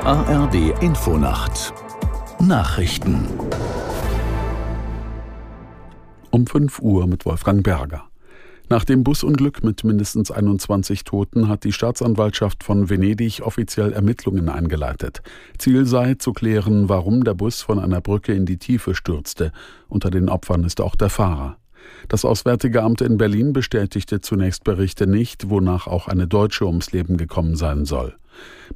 ARD Infonacht Nachrichten um 5 Uhr mit Wolfgang Berger. Nach dem Busunglück mit mindestens 21 Toten hat die Staatsanwaltschaft von Venedig offiziell Ermittlungen eingeleitet. Ziel sei zu klären, warum der Bus von einer Brücke in die Tiefe stürzte. Unter den Opfern ist auch der Fahrer. Das Auswärtige Amt in Berlin bestätigte zunächst Berichte nicht, wonach auch eine Deutsche ums Leben gekommen sein soll.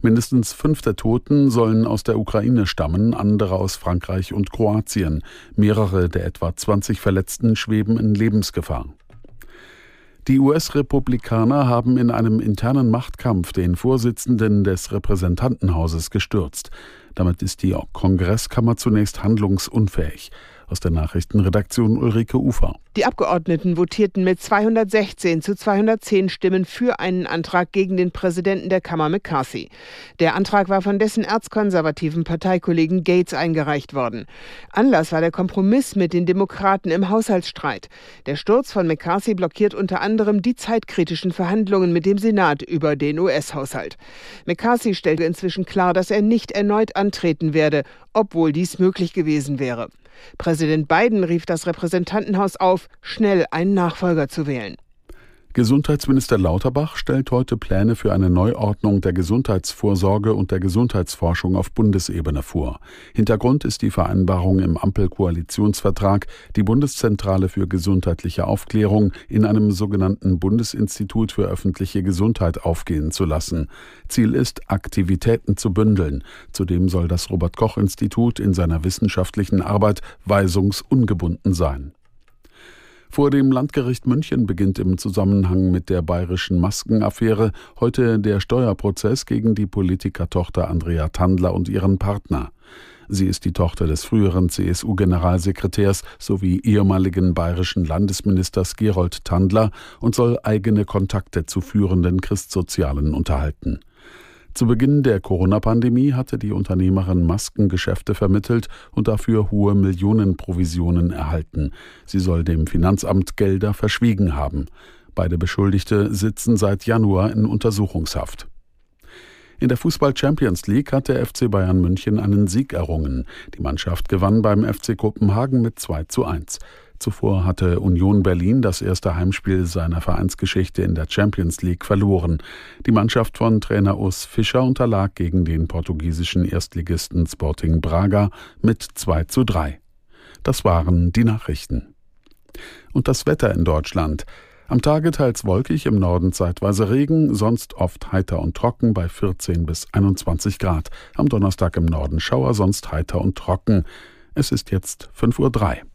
Mindestens fünf der Toten sollen aus der Ukraine stammen, andere aus Frankreich und Kroatien. Mehrere der etwa 20 Verletzten schweben in Lebensgefahr. Die US-Republikaner haben in einem internen Machtkampf den Vorsitzenden des Repräsentantenhauses gestürzt. Damit ist die Kongresskammer zunächst handlungsunfähig. Aus der Nachrichtenredaktion Ulrike Ufer. Die Abgeordneten votierten mit 216 zu 210 Stimmen für einen Antrag gegen den Präsidenten der Kammer McCarthy. Der Antrag war von dessen erzkonservativen Parteikollegen Gates eingereicht worden. Anlass war der Kompromiss mit den Demokraten im Haushaltsstreit. Der Sturz von McCarthy blockiert unter anderem die zeitkritischen Verhandlungen mit dem Senat über den US-Haushalt. McCarthy stellte inzwischen klar, dass er nicht erneut antreten werde, obwohl dies möglich gewesen wäre. Präsident Biden rief das Repräsentantenhaus auf, schnell einen Nachfolger zu wählen. Gesundheitsminister Lauterbach stellt heute Pläne für eine Neuordnung der Gesundheitsvorsorge und der Gesundheitsforschung auf Bundesebene vor. Hintergrund ist die Vereinbarung im Ampelkoalitionsvertrag, die Bundeszentrale für gesundheitliche Aufklärung in einem sogenannten Bundesinstitut für öffentliche Gesundheit aufgehen zu lassen. Ziel ist, Aktivitäten zu bündeln. Zudem soll das Robert Koch Institut in seiner wissenschaftlichen Arbeit weisungsungebunden sein. Vor dem Landgericht München beginnt im Zusammenhang mit der bayerischen Maskenaffäre heute der Steuerprozess gegen die Politikertochter Andrea Tandler und ihren Partner. Sie ist die Tochter des früheren CSU-Generalsekretärs sowie ehemaligen bayerischen Landesministers Gerold Tandler und soll eigene Kontakte zu führenden Christsozialen unterhalten. Zu Beginn der Corona-Pandemie hatte die Unternehmerin Maskengeschäfte vermittelt und dafür hohe Millionenprovisionen erhalten. Sie soll dem Finanzamt Gelder verschwiegen haben. Beide Beschuldigte sitzen seit Januar in Untersuchungshaft. In der Fußball Champions League hat der FC Bayern München einen Sieg errungen. Die Mannschaft gewann beim FC Kopenhagen mit 2 zu 1. Zuvor hatte Union Berlin das erste Heimspiel seiner Vereinsgeschichte in der Champions League verloren. Die Mannschaft von Trainer Urs Fischer unterlag gegen den portugiesischen Erstligisten Sporting Braga mit 2 zu 3. Das waren die Nachrichten. Und das Wetter in Deutschland. Am Tage teils wolkig, im Norden zeitweise Regen, sonst oft heiter und trocken bei 14 bis 21 Grad. Am Donnerstag im Norden Schauer, sonst heiter und trocken. Es ist jetzt 5.03 Uhr.